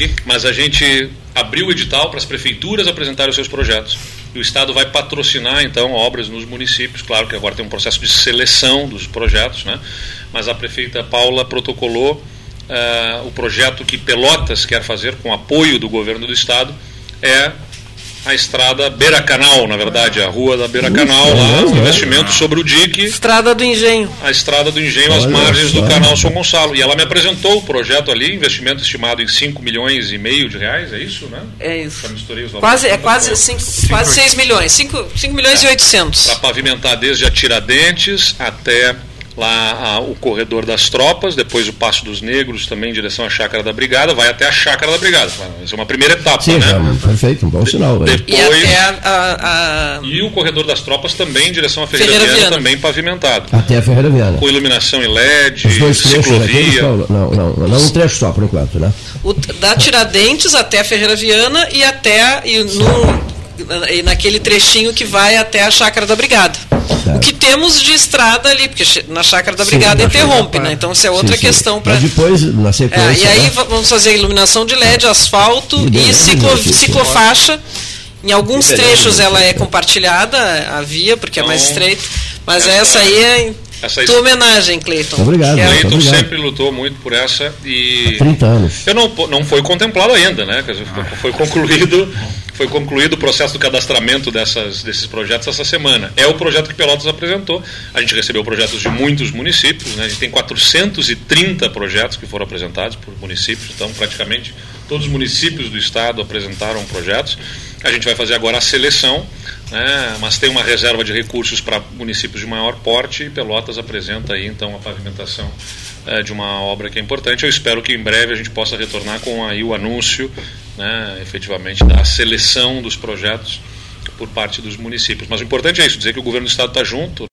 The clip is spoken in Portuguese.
aqui, mas a gente abriu o edital para as prefeituras apresentarem os seus projetos. E o Estado vai patrocinar, então, obras nos municípios. Claro que agora tem um processo de seleção dos projetos, né? mas a prefeita Paula protocolou uh, o projeto que Pelotas quer fazer com apoio do governo do Estado é a estrada Beira Canal, na verdade, a rua da Beira Canal, lá, um investimento sobre o dique. Estrada do Engenho. A estrada do Engenho, às margens do canal São Gonçalo. E ela me apresentou o projeto ali, investimento estimado em 5 milhões e meio de reais, é isso, né? É isso. Quase, é quase, cinco, quase 6 milhões, 5, 5 milhões é. e 800. Para pavimentar desde a Tiradentes até lá a, o corredor das tropas, depois o Passo dos Negros, também em direção à Chácara da Brigada, vai até a Chácara da Brigada. Essa é uma primeira etapa, Sim, né? Já, perfeito, um bom sinal. De, depois, e, a, a, e o corredor das tropas também em direção à Ferreira, Ferreira Viana, Viana, também pavimentado. Até a Ferreira Viana. Com iluminação em LED, Os dois ciclovia. Não, não, não, não um trecho só, por enquanto, né? O, da Tiradentes até a Ferreira Viana e até e no, e naquele trechinho que vai até a Chácara da Brigada. Certo. O que temos de estrada ali, porque na Chácara da Brigada sim, interrompe, né? Então isso é outra sim, questão para. depois, na sequência. É, e aí né? vamos fazer iluminação de LED, asfalto e, e ciclo, ciclofaixa. Em alguns trechos ela é compartilhada, a via, porque é mais estreito, mas essa aí é essa Tua homenagem, Cleiton. Obrigado. É... Cleiton obrigado. sempre lutou muito por essa e. Há 30 anos. Eu não, não foi contemplado ainda, né? Foi concluído foi concluído o processo do cadastramento dessas, desses projetos essa semana. É o projeto que Pelotas apresentou. A gente recebeu projetos de muitos municípios, né? a gente tem 430 projetos que foram apresentados por municípios, então praticamente todos os municípios do estado apresentaram projetos. A gente vai fazer agora a seleção, né? mas tem uma reserva de recursos para municípios de maior porte e Pelotas apresenta aí então a pavimentação é, de uma obra que é importante. Eu espero que em breve a gente possa retornar com aí o anúncio né, efetivamente da seleção dos projetos por parte dos municípios. Mas o importante é isso, dizer que o governo do estado está junto,